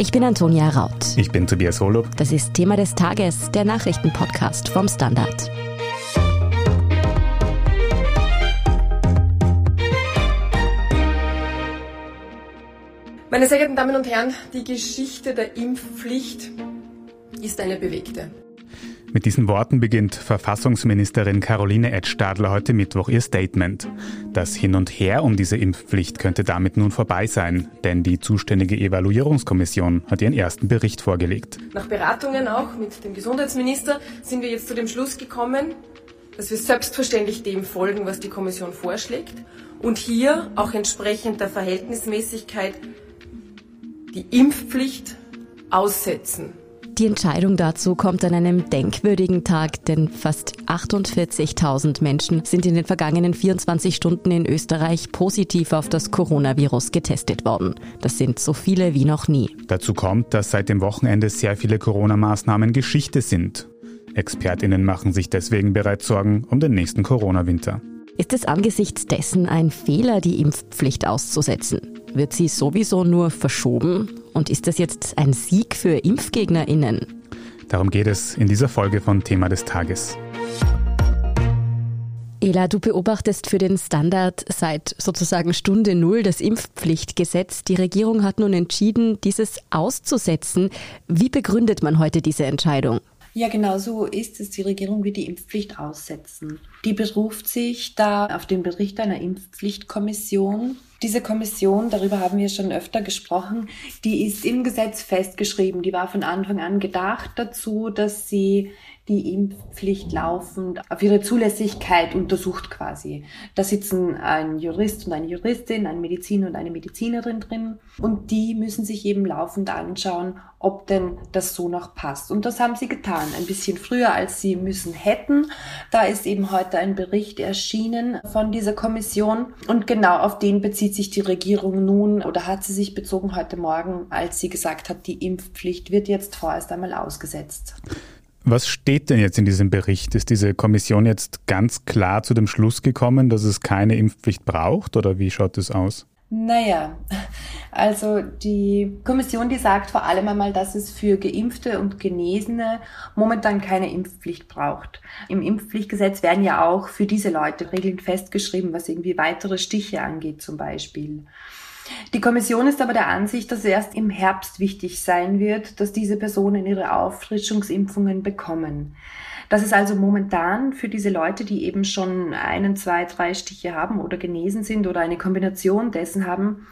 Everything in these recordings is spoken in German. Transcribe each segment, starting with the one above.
Ich bin Antonia Raut. Ich bin Tobias Holub. Das ist Thema des Tages, der Nachrichtenpodcast vom Standard. Meine sehr geehrten Damen und Herren, die Geschichte der Impfpflicht ist eine bewegte. Mit diesen Worten beginnt Verfassungsministerin Caroline Edstadler heute Mittwoch ihr Statement. Das Hin und Her um diese Impfpflicht könnte damit nun vorbei sein, denn die zuständige Evaluierungskommission hat ihren ersten Bericht vorgelegt. Nach Beratungen auch mit dem Gesundheitsminister sind wir jetzt zu dem Schluss gekommen, dass wir selbstverständlich dem folgen, was die Kommission vorschlägt und hier auch entsprechend der Verhältnismäßigkeit die Impfpflicht aussetzen. Die Entscheidung dazu kommt an einem denkwürdigen Tag, denn fast 48.000 Menschen sind in den vergangenen 24 Stunden in Österreich positiv auf das Coronavirus getestet worden. Das sind so viele wie noch nie. Dazu kommt, dass seit dem Wochenende sehr viele Corona-Maßnahmen Geschichte sind. Expertinnen machen sich deswegen bereits Sorgen um den nächsten Corona-Winter. Ist es angesichts dessen ein Fehler, die Impfpflicht auszusetzen? Wird sie sowieso nur verschoben? Und ist das jetzt ein Sieg für ImpfgegnerInnen? Darum geht es in dieser Folge von Thema des Tages. Ela, du beobachtest für den Standard seit sozusagen Stunde Null das Impfpflichtgesetz. Die Regierung hat nun entschieden, dieses auszusetzen. Wie begründet man heute diese Entscheidung? Ja, genau so ist es. Die Regierung wird die Impfpflicht aussetzen. Die beruft sich da auf den Bericht einer Impfpflichtkommission. Diese Kommission, darüber haben wir schon öfter gesprochen, die ist im Gesetz festgeschrieben. Die war von Anfang an gedacht dazu, dass sie die Impfpflicht laufend auf ihre Zulässigkeit untersucht quasi. Da sitzen ein Jurist und eine Juristin, ein Mediziner und eine Medizinerin drin und die müssen sich eben laufend anschauen, ob denn das so noch passt. Und das haben sie getan, ein bisschen früher als sie müssen hätten. Da ist eben heute ein Bericht erschienen von dieser Kommission und genau auf den bezieht sich die Regierung nun oder hat sie sich bezogen heute Morgen, als sie gesagt hat, die Impfpflicht wird jetzt vorerst einmal ausgesetzt. Was steht denn jetzt in diesem Bericht? Ist diese Kommission jetzt ganz klar zu dem Schluss gekommen, dass es keine Impfpflicht braucht oder wie schaut es aus? Naja, also die Kommission, die sagt vor allem einmal, dass es für Geimpfte und Genesene momentan keine Impfpflicht braucht. Im Impfpflichtgesetz werden ja auch für diese Leute Regeln festgeschrieben, was irgendwie weitere Stiche angeht zum Beispiel. Die Kommission ist aber der Ansicht, dass erst im Herbst wichtig sein wird, dass diese Personen ihre Auffrischungsimpfungen bekommen. Das ist also momentan für diese Leute, die eben schon einen, zwei, drei Stiche haben oder genesen sind oder eine Kombination dessen haben,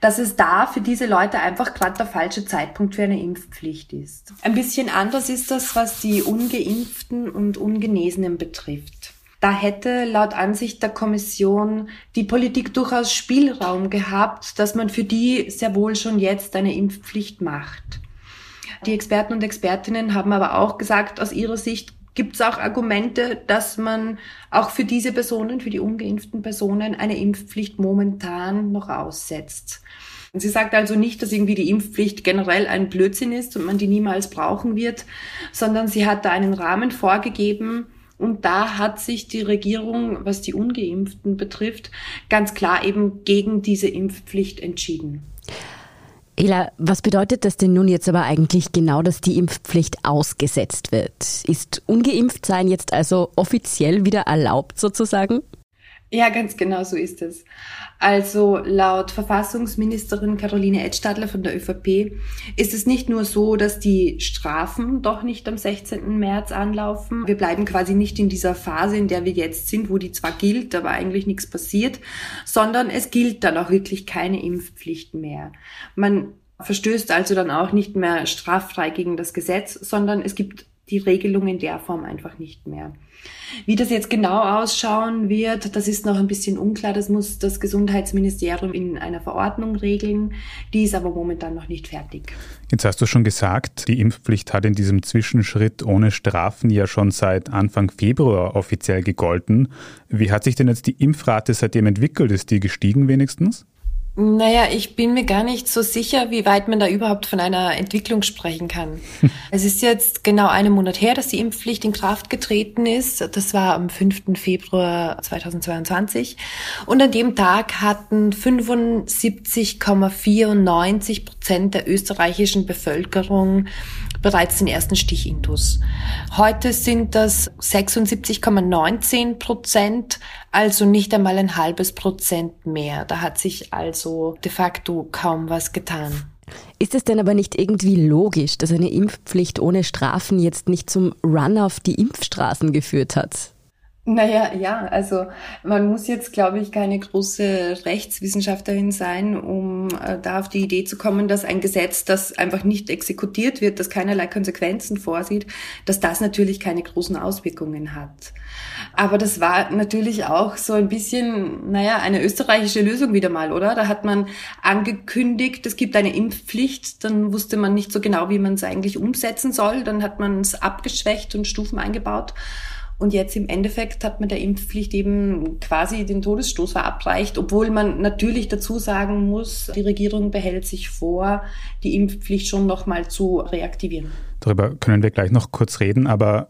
dass es da für diese Leute einfach gerade der falsche Zeitpunkt für eine Impfpflicht ist. Ein bisschen anders ist das, was die ungeimpften und ungenesenen betrifft. Da hätte laut Ansicht der Kommission die Politik durchaus Spielraum gehabt, dass man für die sehr wohl schon jetzt eine Impfpflicht macht. Die Experten und Expertinnen haben aber auch gesagt, aus ihrer Sicht gibt es auch Argumente, dass man auch für diese Personen, für die ungeimpften Personen, eine Impfpflicht momentan noch aussetzt. Sie sagt also nicht, dass irgendwie die Impfpflicht generell ein Blödsinn ist und man die niemals brauchen wird, sondern sie hat da einen Rahmen vorgegeben, und da hat sich die Regierung, was die ungeimpften betrifft, ganz klar eben gegen diese Impfpflicht entschieden. Ela, was bedeutet das denn nun jetzt aber eigentlich genau, dass die Impfpflicht ausgesetzt wird? Ist ungeimpft sein jetzt also offiziell wieder erlaubt sozusagen? Ja, ganz genau so ist es. Also laut Verfassungsministerin Caroline Edstadler von der ÖVP ist es nicht nur so, dass die Strafen doch nicht am 16. März anlaufen. Wir bleiben quasi nicht in dieser Phase, in der wir jetzt sind, wo die zwar gilt, aber eigentlich nichts passiert, sondern es gilt dann auch wirklich keine Impfpflicht mehr. Man verstößt also dann auch nicht mehr straffrei gegen das Gesetz, sondern es gibt die Regelung in der Form einfach nicht mehr. Wie das jetzt genau ausschauen wird, das ist noch ein bisschen unklar. Das muss das Gesundheitsministerium in einer Verordnung regeln. Die ist aber momentan noch nicht fertig. Jetzt hast du schon gesagt, die Impfpflicht hat in diesem Zwischenschritt ohne Strafen ja schon seit Anfang Februar offiziell gegolten. Wie hat sich denn jetzt die Impfrate seitdem entwickelt? Ist die gestiegen wenigstens? Naja, ich bin mir gar nicht so sicher, wie weit man da überhaupt von einer Entwicklung sprechen kann. es ist jetzt genau einen Monat her, dass die Impfpflicht in Kraft getreten ist. Das war am 5. Februar 2022. Und an dem Tag hatten 75,94 Prozent der österreichischen Bevölkerung bereits den ersten Stichintus. Heute sind das 76,19 Prozent, also nicht einmal ein halbes Prozent mehr. Da hat sich also de facto kaum was getan. Ist es denn aber nicht irgendwie logisch, dass eine Impfpflicht ohne Strafen jetzt nicht zum Run auf die Impfstraßen geführt hat? Naja, ja, also man muss jetzt, glaube ich, keine große Rechtswissenschaftlerin sein, um äh, da auf die Idee zu kommen, dass ein Gesetz, das einfach nicht exekutiert wird, das keinerlei Konsequenzen vorsieht, dass das natürlich keine großen Auswirkungen hat. Aber das war natürlich auch so ein bisschen, naja, eine österreichische Lösung wieder mal, oder? Da hat man angekündigt, es gibt eine Impfpflicht, dann wusste man nicht so genau, wie man es eigentlich umsetzen soll, dann hat man es abgeschwächt und Stufen eingebaut. Und jetzt im Endeffekt hat man der Impfpflicht eben quasi den Todesstoß verabreicht, obwohl man natürlich dazu sagen muss, die Regierung behält sich vor, die Impfpflicht schon nochmal zu reaktivieren. Darüber können wir gleich noch kurz reden, aber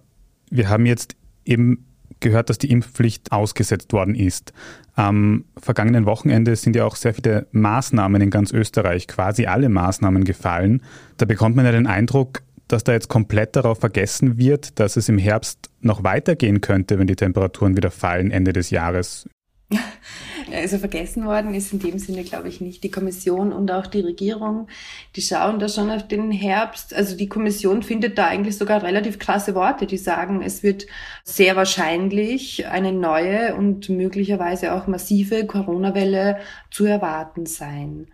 wir haben jetzt eben gehört, dass die Impfpflicht ausgesetzt worden ist. Am vergangenen Wochenende sind ja auch sehr viele Maßnahmen in ganz Österreich, quasi alle Maßnahmen gefallen. Da bekommt man ja den Eindruck, dass da jetzt komplett darauf vergessen wird, dass es im Herbst noch weitergehen könnte, wenn die Temperaturen wieder fallen Ende des Jahres? Also vergessen worden ist in dem Sinne, glaube ich, nicht. Die Kommission und auch die Regierung, die schauen da schon auf den Herbst. Also die Kommission findet da eigentlich sogar relativ krasse Worte, die sagen, es wird sehr wahrscheinlich eine neue und möglicherweise auch massive Corona-Welle zu erwarten sein.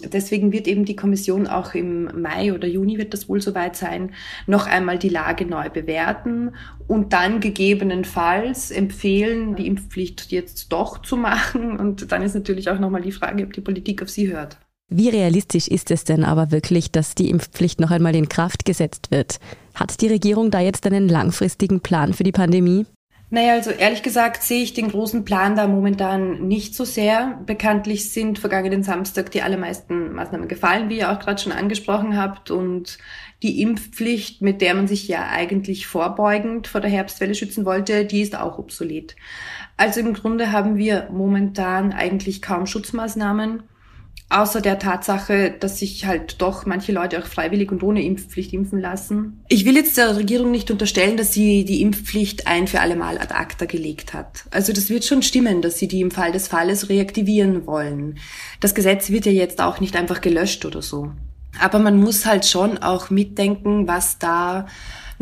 Deswegen wird eben die Kommission auch im Mai oder Juni wird das wohl soweit sein, noch einmal die Lage neu bewerten und dann gegebenenfalls empfehlen, die Impfpflicht jetzt doch zu machen. Und dann ist natürlich auch nochmal die Frage, ob die Politik auf sie hört. Wie realistisch ist es denn aber wirklich, dass die Impfpflicht noch einmal in Kraft gesetzt wird? Hat die Regierung da jetzt einen langfristigen Plan für die Pandemie? Naja, also ehrlich gesagt sehe ich den großen Plan da momentan nicht so sehr. Bekanntlich sind vergangenen Samstag die allermeisten Maßnahmen gefallen, wie ihr auch gerade schon angesprochen habt. Und die Impfpflicht, mit der man sich ja eigentlich vorbeugend vor der Herbstwelle schützen wollte, die ist auch obsolet. Also im Grunde haben wir momentan eigentlich kaum Schutzmaßnahmen. Außer der Tatsache, dass sich halt doch manche Leute auch freiwillig und ohne Impfpflicht impfen lassen. Ich will jetzt der Regierung nicht unterstellen, dass sie die Impfpflicht ein für alle Mal ad acta gelegt hat. Also das wird schon stimmen, dass sie die im Fall des Falles reaktivieren wollen. Das Gesetz wird ja jetzt auch nicht einfach gelöscht oder so. Aber man muss halt schon auch mitdenken, was da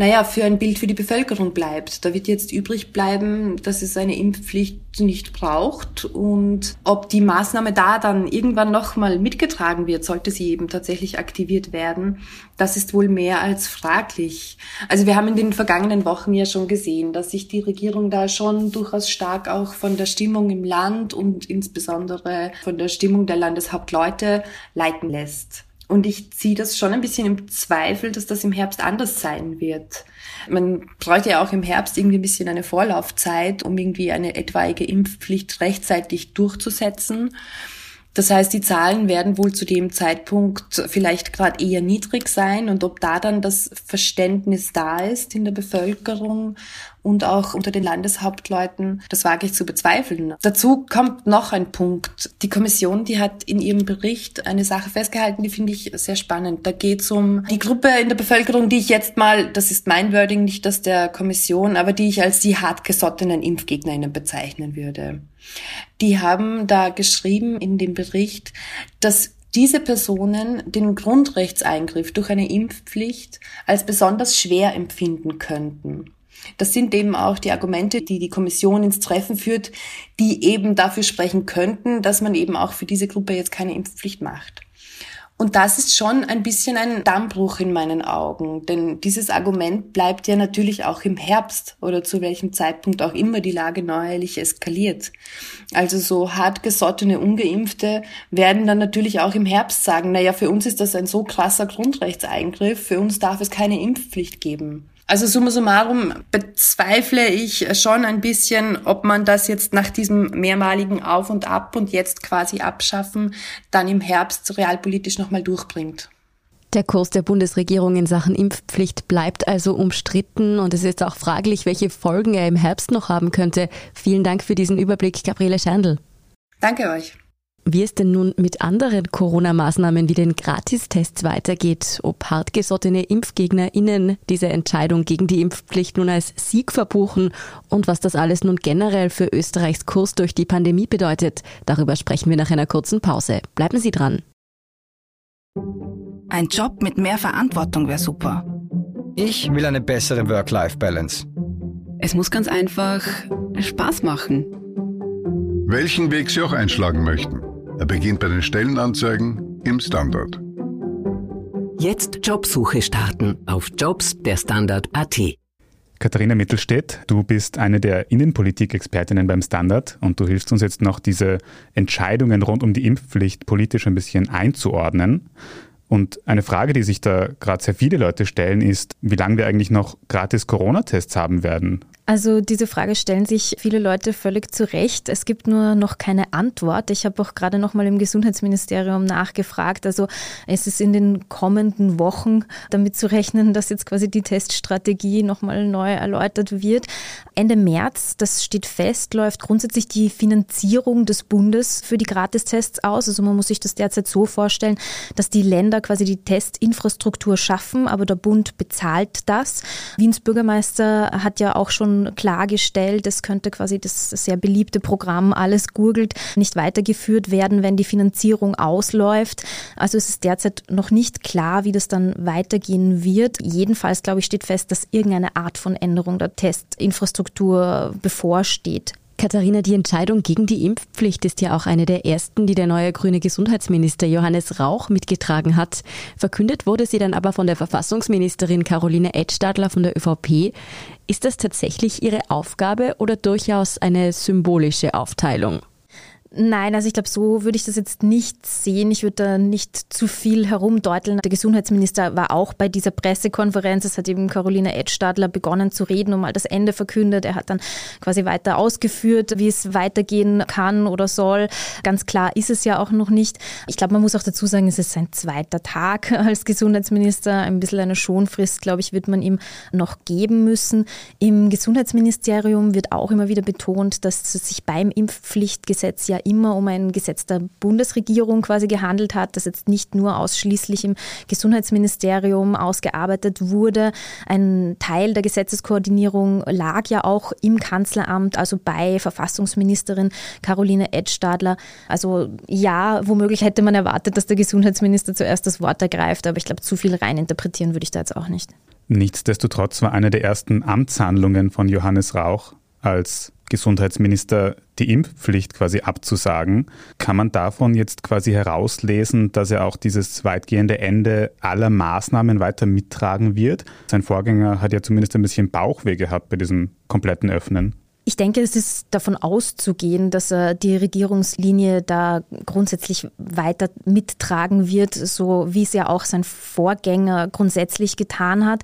naja, für ein Bild für die Bevölkerung bleibt. Da wird jetzt übrig bleiben, dass es eine Impfpflicht nicht braucht und ob die Maßnahme da dann irgendwann nochmal mitgetragen wird, sollte sie eben tatsächlich aktiviert werden, das ist wohl mehr als fraglich. Also wir haben in den vergangenen Wochen ja schon gesehen, dass sich die Regierung da schon durchaus stark auch von der Stimmung im Land und insbesondere von der Stimmung der Landeshauptleute leiten lässt. Und ich ziehe das schon ein bisschen im Zweifel, dass das im Herbst anders sein wird. Man bräuchte ja auch im Herbst irgendwie ein bisschen eine Vorlaufzeit, um irgendwie eine etwaige Impfpflicht rechtzeitig durchzusetzen. Das heißt, die Zahlen werden wohl zu dem Zeitpunkt vielleicht gerade eher niedrig sein und ob da dann das Verständnis da ist in der Bevölkerung und auch unter den Landeshauptleuten, das wage ich zu bezweifeln. Dazu kommt noch ein Punkt. Die Kommission, die hat in ihrem Bericht eine Sache festgehalten, die finde ich sehr spannend. Da geht es um die Gruppe in der Bevölkerung, die ich jetzt mal, das ist mein Wording, nicht das der Kommission, aber die ich als die hartgesottenen ImpfgegnerInnen bezeichnen würde. Die haben da geschrieben in dem Bericht, dass diese Personen den Grundrechtseingriff durch eine Impfpflicht als besonders schwer empfinden könnten. Das sind eben auch die Argumente, die die Kommission ins Treffen führt, die eben dafür sprechen könnten, dass man eben auch für diese Gruppe jetzt keine Impfpflicht macht. Und das ist schon ein bisschen ein Dammbruch in meinen Augen, denn dieses Argument bleibt ja natürlich auch im Herbst oder zu welchem Zeitpunkt auch immer die Lage neuerlich eskaliert. Also so hartgesottene Ungeimpfte werden dann natürlich auch im Herbst sagen, naja, für uns ist das ein so krasser Grundrechtseingriff, für uns darf es keine Impfpflicht geben. Also summa summarum bezweifle ich schon ein bisschen, ob man das jetzt nach diesem mehrmaligen Auf und Ab und jetzt quasi abschaffen, dann im Herbst realpolitisch nochmal durchbringt. Der Kurs der Bundesregierung in Sachen Impfpflicht bleibt also umstritten und es ist auch fraglich, welche Folgen er im Herbst noch haben könnte. Vielen Dank für diesen Überblick, Gabriele Schandl. Danke euch. Wie es denn nun mit anderen Corona-Maßnahmen wie den Gratistests weitergeht, ob hartgesottene ImpfgegnerInnen diese Entscheidung gegen die Impfpflicht nun als Sieg verbuchen und was das alles nun generell für Österreichs Kurs durch die Pandemie bedeutet, darüber sprechen wir nach einer kurzen Pause. Bleiben Sie dran. Ein Job mit mehr Verantwortung wäre super. Ich will eine bessere Work-Life-Balance. Es muss ganz einfach Spaß machen. Welchen Weg Sie auch einschlagen möchten. Er beginnt bei den Stellenanzeigen im Standard. Jetzt Jobsuche starten auf Jobs der Standard.at. Katharina Mittelstedt, du bist eine der Innenpolitik-Expertinnen beim Standard und du hilfst uns jetzt noch, diese Entscheidungen rund um die Impfpflicht politisch ein bisschen einzuordnen. Und eine Frage, die sich da gerade sehr viele Leute stellen, ist, wie lange wir eigentlich noch gratis Corona-Tests haben werden. Also diese Frage stellen sich viele Leute völlig zu Recht. Es gibt nur noch keine Antwort. Ich habe auch gerade noch mal im Gesundheitsministerium nachgefragt. Also es ist in den kommenden Wochen damit zu rechnen, dass jetzt quasi die Teststrategie noch mal neu erläutert wird. Ende März, das steht fest, läuft grundsätzlich die Finanzierung des Bundes für die Gratistests aus. Also man muss sich das derzeit so vorstellen, dass die Länder quasi die Testinfrastruktur schaffen, aber der Bund bezahlt das. Wiens Bürgermeister hat ja auch schon klargestellt, es könnte quasi das sehr beliebte Programm Alles gurgelt nicht weitergeführt werden, wenn die Finanzierung ausläuft. Also es ist derzeit noch nicht klar, wie das dann weitergehen wird. Jedenfalls, glaube ich, steht fest, dass irgendeine Art von Änderung der Testinfrastruktur bevorsteht. Katharina, die Entscheidung gegen die Impfpflicht ist ja auch eine der ersten, die der neue grüne Gesundheitsminister Johannes Rauch mitgetragen hat. Verkündet wurde sie dann aber von der Verfassungsministerin Caroline Edstadler von der ÖVP. Ist das tatsächlich ihre Aufgabe oder durchaus eine symbolische Aufteilung? Nein, also ich glaube, so würde ich das jetzt nicht sehen. Ich würde da nicht zu viel herumdeuteln. Der Gesundheitsminister war auch bei dieser Pressekonferenz. Es hat eben Caroline Edstadler begonnen zu reden und mal das Ende verkündet. Er hat dann quasi weiter ausgeführt, wie es weitergehen kann oder soll. Ganz klar ist es ja auch noch nicht. Ich glaube, man muss auch dazu sagen, es ist sein zweiter Tag als Gesundheitsminister. Ein bisschen eine Schonfrist, glaube ich, wird man ihm noch geben müssen. Im Gesundheitsministerium wird auch immer wieder betont, dass sich beim Impfpflichtgesetz ja immer um ein Gesetz der Bundesregierung quasi gehandelt hat, das jetzt nicht nur ausschließlich im Gesundheitsministerium ausgearbeitet wurde. Ein Teil der Gesetzeskoordinierung lag ja auch im Kanzleramt, also bei Verfassungsministerin Caroline Edstadler. Also ja, womöglich hätte man erwartet, dass der Gesundheitsminister zuerst das Wort ergreift, aber ich glaube, zu viel reininterpretieren würde ich da jetzt auch nicht. Nichtsdestotrotz war eine der ersten Amtshandlungen von Johannes Rauch als Gesundheitsminister die Impfpflicht quasi abzusagen. Kann man davon jetzt quasi herauslesen, dass er auch dieses weitgehende Ende aller Maßnahmen weiter mittragen wird? Sein Vorgänger hat ja zumindest ein bisschen Bauchweh gehabt bei diesem kompletten Öffnen. Ich denke, es ist davon auszugehen, dass er die Regierungslinie da grundsätzlich weiter mittragen wird, so wie es ja auch sein Vorgänger grundsätzlich getan hat.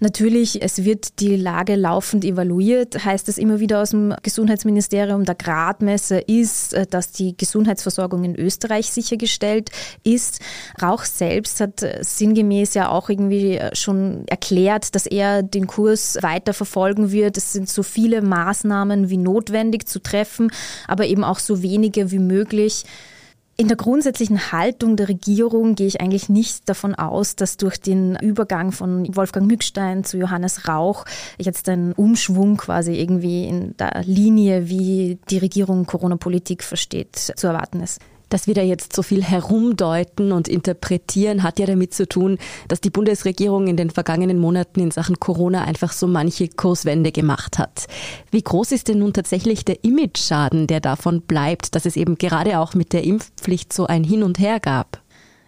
Natürlich, es wird die Lage laufend evaluiert, heißt es immer wieder aus dem Gesundheitsministerium. Der Gradmesser ist, äh, dass die Gesundheitsversorgung in Österreich sichergestellt ist. Rauch selbst hat äh, sinngemäß ja auch irgendwie äh, schon erklärt, dass er den Kurs weiter verfolgen wird. Es sind so viele Maßnahmen, Maßnahmen wie notwendig zu treffen, aber eben auch so wenige wie möglich. In der grundsätzlichen Haltung der Regierung gehe ich eigentlich nicht davon aus, dass durch den Übergang von Wolfgang Mückstein zu Johannes Rauch jetzt ein Umschwung quasi irgendwie in der Linie, wie die Regierung Corona-Politik versteht, zu erwarten ist. Dass wir da jetzt so viel herumdeuten und interpretieren, hat ja damit zu tun, dass die Bundesregierung in den vergangenen Monaten in Sachen Corona einfach so manche Kurswende gemacht hat. Wie groß ist denn nun tatsächlich der Image-Schaden, der davon bleibt, dass es eben gerade auch mit der Impfpflicht so ein Hin und Her gab?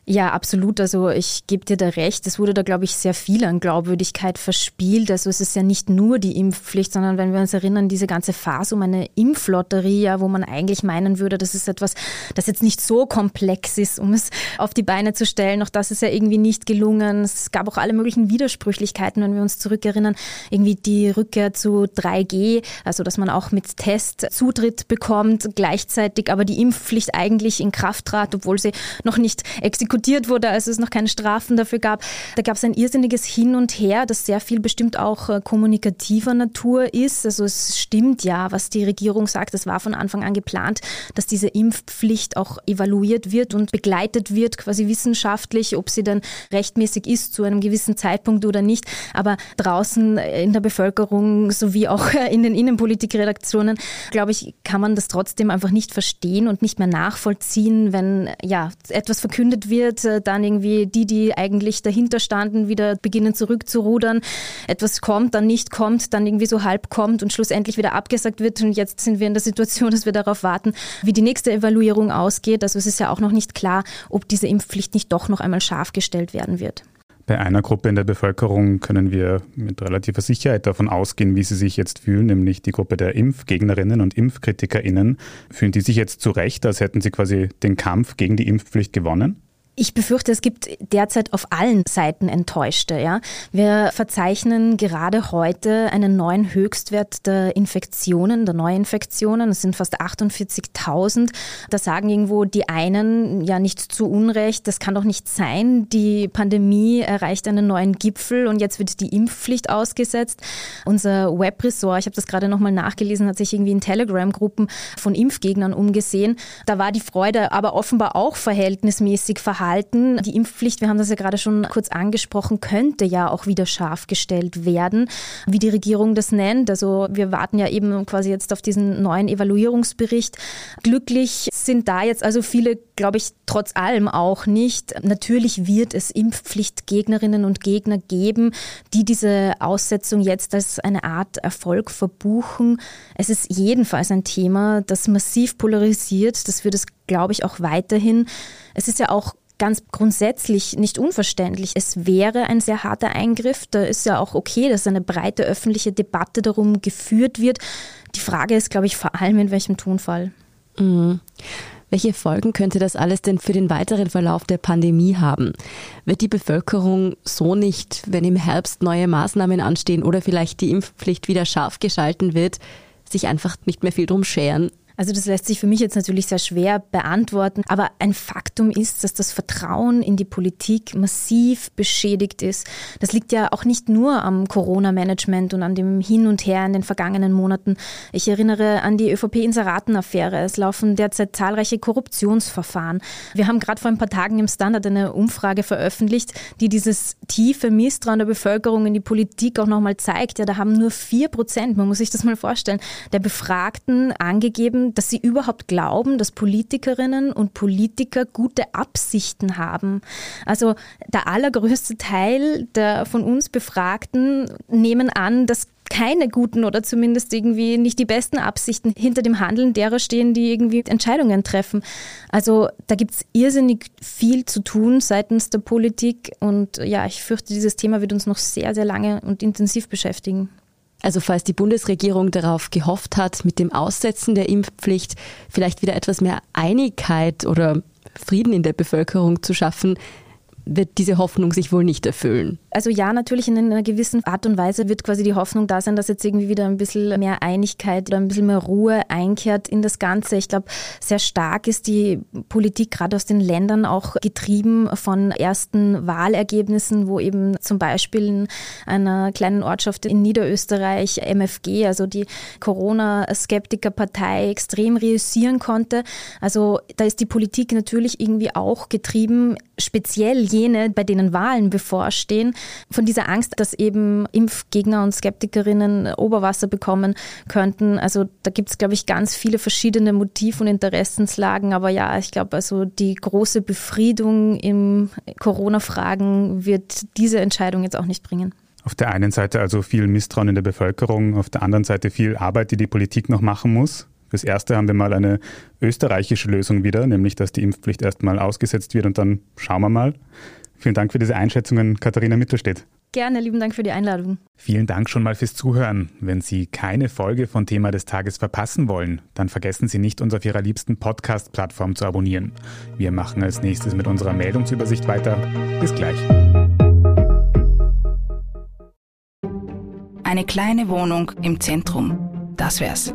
Ja, absolut. Also ich gebe dir da recht. Es wurde da, glaube ich, sehr viel an Glaubwürdigkeit verspielt. Also es ist ja nicht nur die Impfpflicht, sondern wenn wir uns erinnern, diese ganze Phase um eine Impflotterie, ja, wo man eigentlich meinen würde, das ist etwas, das jetzt nicht so komplex ist, um es auf die Beine zu stellen. Auch das ist ja irgendwie nicht gelungen. Es gab auch alle möglichen Widersprüchlichkeiten, wenn wir uns zurückerinnern. Irgendwie die Rückkehr zu 3G, also dass man auch mit Test Zutritt bekommt, gleichzeitig aber die Impfpflicht eigentlich in Kraft trat, obwohl sie noch nicht exekutiert diskutiert wurde, als es noch keine Strafen dafür gab. Da gab es ein irrsinniges Hin und Her, das sehr viel bestimmt auch äh, kommunikativer Natur ist. Also es stimmt ja, was die Regierung sagt. Es war von Anfang an geplant, dass diese Impfpflicht auch evaluiert wird und begleitet wird, quasi wissenschaftlich, ob sie dann rechtmäßig ist zu einem gewissen Zeitpunkt oder nicht. Aber draußen in der Bevölkerung sowie auch in den Innenpolitikredaktionen, glaube ich, kann man das trotzdem einfach nicht verstehen und nicht mehr nachvollziehen, wenn ja etwas verkündet wird wird, äh, dann irgendwie die, die eigentlich dahinter standen, wieder beginnen zurückzurudern. Etwas kommt, dann nicht kommt, dann irgendwie so halb kommt und schlussendlich wieder abgesagt wird. Und jetzt sind wir in der Situation, dass wir darauf warten, wie die nächste Evaluierung ausgeht. Also es ist ja auch noch nicht klar, ob diese Impfpflicht nicht doch noch einmal scharf gestellt werden wird. Bei einer Gruppe in der Bevölkerung können wir mit relativer Sicherheit davon ausgehen, wie sie sich jetzt fühlen, nämlich die Gruppe der Impfgegnerinnen und Impfkritikerinnen. Fühlen die sich jetzt zu Recht, als hätten sie quasi den Kampf gegen die Impfpflicht gewonnen? Ich befürchte, es gibt derzeit auf allen Seiten Enttäuschte. Ja? Wir verzeichnen gerade heute einen neuen Höchstwert der Infektionen, der Neuinfektionen. Es sind fast 48.000. Da sagen irgendwo die einen, ja nicht zu Unrecht, das kann doch nicht sein. Die Pandemie erreicht einen neuen Gipfel und jetzt wird die Impfpflicht ausgesetzt. Unser Webressort, ich habe das gerade nochmal nachgelesen, hat sich irgendwie in Telegram-Gruppen von Impfgegnern umgesehen. Da war die Freude aber offenbar auch verhältnismäßig verhalten Verhalten. Die Impfpflicht, wir haben das ja gerade schon kurz angesprochen, könnte ja auch wieder scharf gestellt werden, wie die Regierung das nennt. Also wir warten ja eben quasi jetzt auf diesen neuen Evaluierungsbericht. Glücklich sind da jetzt also viele, glaube ich, trotz allem auch nicht. Natürlich wird es Impfpflichtgegnerinnen und Gegner geben, die diese Aussetzung jetzt als eine Art Erfolg verbuchen. Es ist jedenfalls ein Thema, das massiv polarisiert. Das wird es, glaube ich, auch weiterhin. Es ist ja auch ganz grundsätzlich nicht unverständlich. Es wäre ein sehr harter Eingriff. Da ist ja auch okay, dass eine breite öffentliche Debatte darum geführt wird. Die Frage ist, glaube ich, vor allem in welchem Tonfall. Mhm. Welche Folgen könnte das alles denn für den weiteren Verlauf der Pandemie haben? Wird die Bevölkerung so nicht, wenn im Herbst neue Maßnahmen anstehen oder vielleicht die Impfpflicht wieder scharf geschalten wird, sich einfach nicht mehr viel drum scheren? Also das lässt sich für mich jetzt natürlich sehr schwer beantworten, aber ein Faktum ist, dass das Vertrauen in die Politik massiv beschädigt ist. Das liegt ja auch nicht nur am Corona-Management und an dem Hin und Her in den vergangenen Monaten. Ich erinnere an die ÖVP-Inseraten-Affäre. Es laufen derzeit zahlreiche Korruptionsverfahren. Wir haben gerade vor ein paar Tagen im Standard eine Umfrage veröffentlicht, die dieses tiefe Misstrauen der Bevölkerung in die Politik auch nochmal zeigt. Ja, da haben nur vier Prozent, man muss sich das mal vorstellen, der Befragten angegeben, dass sie überhaupt glauben, dass Politikerinnen und Politiker gute Absichten haben. Also der allergrößte Teil der von uns Befragten nehmen an, dass keine guten oder zumindest irgendwie nicht die besten Absichten hinter dem Handeln derer stehen, die irgendwie Entscheidungen treffen. Also da gibt es irrsinnig viel zu tun seitens der Politik und ja, ich fürchte, dieses Thema wird uns noch sehr, sehr lange und intensiv beschäftigen. Also falls die Bundesregierung darauf gehofft hat, mit dem Aussetzen der Impfpflicht vielleicht wieder etwas mehr Einigkeit oder Frieden in der Bevölkerung zu schaffen, wird diese Hoffnung sich wohl nicht erfüllen. Also ja, natürlich in einer gewissen Art und Weise wird quasi die Hoffnung da sein, dass jetzt irgendwie wieder ein bisschen mehr Einigkeit oder ein bisschen mehr Ruhe einkehrt in das Ganze. Ich glaube, sehr stark ist die Politik gerade aus den Ländern auch getrieben von ersten Wahlergebnissen, wo eben zum Beispiel in einer kleinen Ortschaft in Niederösterreich MFG, also die Corona-Skeptiker-Partei, extrem reüssieren konnte. Also da ist die Politik natürlich irgendwie auch getrieben, speziell jene, bei denen Wahlen bevorstehen, von dieser Angst, dass eben Impfgegner und Skeptikerinnen Oberwasser bekommen könnten. Also da gibt es, glaube ich, ganz viele verschiedene Motiv- und Interessenslagen. Aber ja, ich glaube, also die große Befriedung im Corona-Fragen wird diese Entscheidung jetzt auch nicht bringen. Auf der einen Seite also viel Misstrauen in der Bevölkerung, auf der anderen Seite viel Arbeit, die die Politik noch machen muss. Fürs Erste haben wir mal eine österreichische Lösung wieder, nämlich dass die Impfpflicht erstmal ausgesetzt wird und dann schauen wir mal. Vielen Dank für diese Einschätzungen, Katharina Mittelstedt. Gerne, lieben Dank für die Einladung. Vielen Dank schon mal fürs Zuhören. Wenn Sie keine Folge von Thema des Tages verpassen wollen, dann vergessen Sie nicht, uns auf Ihrer liebsten Podcast-Plattform zu abonnieren. Wir machen als nächstes mit unserer Meldungsübersicht weiter. Bis gleich. Eine kleine Wohnung im Zentrum. Das wär's.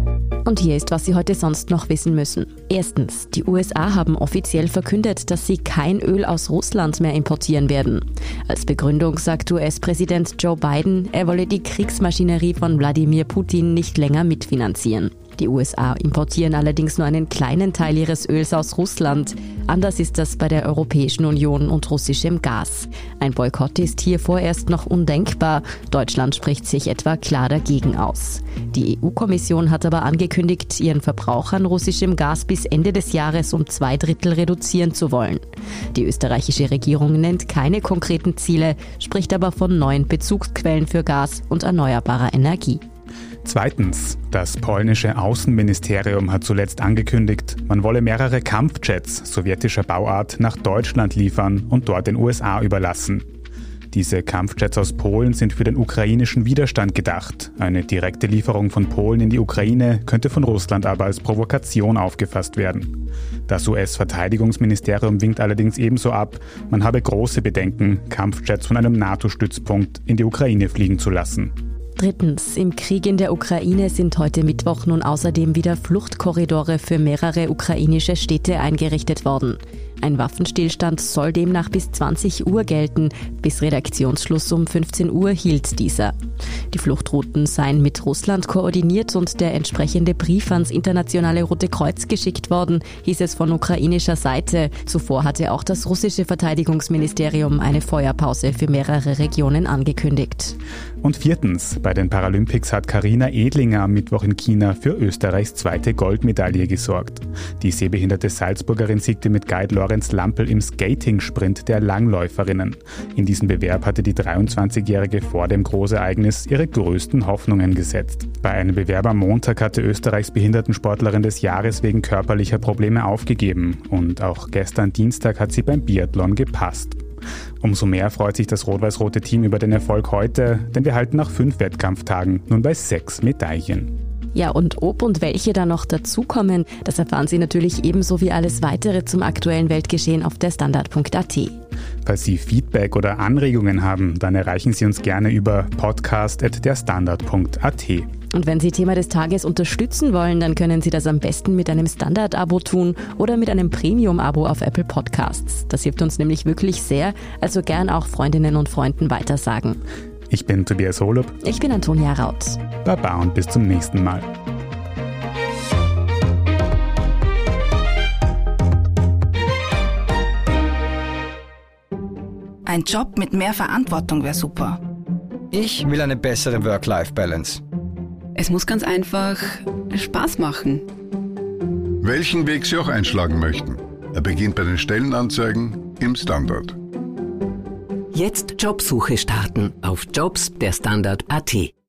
Und hier ist, was Sie heute sonst noch wissen müssen. Erstens, die USA haben offiziell verkündet, dass sie kein Öl aus Russland mehr importieren werden. Als Begründung sagt US-Präsident Joe Biden, er wolle die Kriegsmaschinerie von Wladimir Putin nicht länger mitfinanzieren. Die USA importieren allerdings nur einen kleinen Teil ihres Öls aus Russland. Anders ist das bei der Europäischen Union und russischem Gas. Ein Boykott ist hier vorerst noch undenkbar. Deutschland spricht sich etwa klar dagegen aus. Die EU-Kommission hat aber angekündigt, ihren Verbrauch an russischem Gas bis Ende des Jahres um zwei Drittel reduzieren zu wollen. Die österreichische Regierung nennt keine konkreten Ziele, spricht aber von neuen Bezugsquellen für Gas und erneuerbarer Energie. Zweitens, das polnische Außenministerium hat zuletzt angekündigt, man wolle mehrere Kampfjets sowjetischer Bauart nach Deutschland liefern und dort den USA überlassen. Diese Kampfjets aus Polen sind für den ukrainischen Widerstand gedacht. Eine direkte Lieferung von Polen in die Ukraine könnte von Russland aber als Provokation aufgefasst werden. Das US-Verteidigungsministerium winkt allerdings ebenso ab, man habe große Bedenken, Kampfjets von einem NATO-Stützpunkt in die Ukraine fliegen zu lassen. Drittens, im Krieg in der Ukraine sind heute Mittwoch nun außerdem wieder Fluchtkorridore für mehrere ukrainische Städte eingerichtet worden. Ein Waffenstillstand soll demnach bis 20 Uhr gelten. Bis Redaktionsschluss um 15 Uhr hielt dieser. Die Fluchtrouten seien mit Russland koordiniert und der entsprechende Brief ans Internationale Rote Kreuz geschickt worden, hieß es von ukrainischer Seite. Zuvor hatte auch das russische Verteidigungsministerium eine Feuerpause für mehrere Regionen angekündigt. Und viertens, bei den Paralympics hat Karina Edlinger am Mittwoch in China für Österreichs zweite Goldmedaille gesorgt. Die sehbehinderte Salzburgerin siegte mit Guide Lorenz Lampel im Skating-Sprint der Langläuferinnen. In diesem Bewerb hatte die 23-Jährige vor dem Großereignis ihre größten Hoffnungen gesetzt. Bei einem Bewerb am Montag hatte Österreichs Behindertensportlerin des Jahres wegen körperlicher Probleme aufgegeben und auch gestern Dienstag hat sie beim Biathlon gepasst. Umso mehr freut sich das rot-weiß-rote Team über den Erfolg heute, denn wir halten nach fünf Wettkampftagen nun bei sechs Medaillen. Ja, und ob und welche da noch dazukommen, das erfahren Sie natürlich ebenso wie alles weitere zum aktuellen Weltgeschehen auf der Standard.at. Falls Sie Feedback oder Anregungen haben, dann erreichen Sie uns gerne über podcast.derstandard.at. Und wenn Sie Thema des Tages unterstützen wollen, dann können Sie das am besten mit einem Standard-Abo tun oder mit einem Premium-Abo auf Apple Podcasts. Das hilft uns nämlich wirklich sehr, also gern auch Freundinnen und Freunden weitersagen. Ich bin Tobias Holub. Ich bin Antonia Raut. Baba und bis zum nächsten Mal. Ein Job mit mehr Verantwortung wäre super. Ich will eine bessere Work-Life-Balance. Es muss ganz einfach Spaß machen. Welchen Weg Sie auch einschlagen möchten. Er beginnt bei den Stellenanzeigen im Standard. Jetzt Jobsuche starten auf Jobs der Standard.at.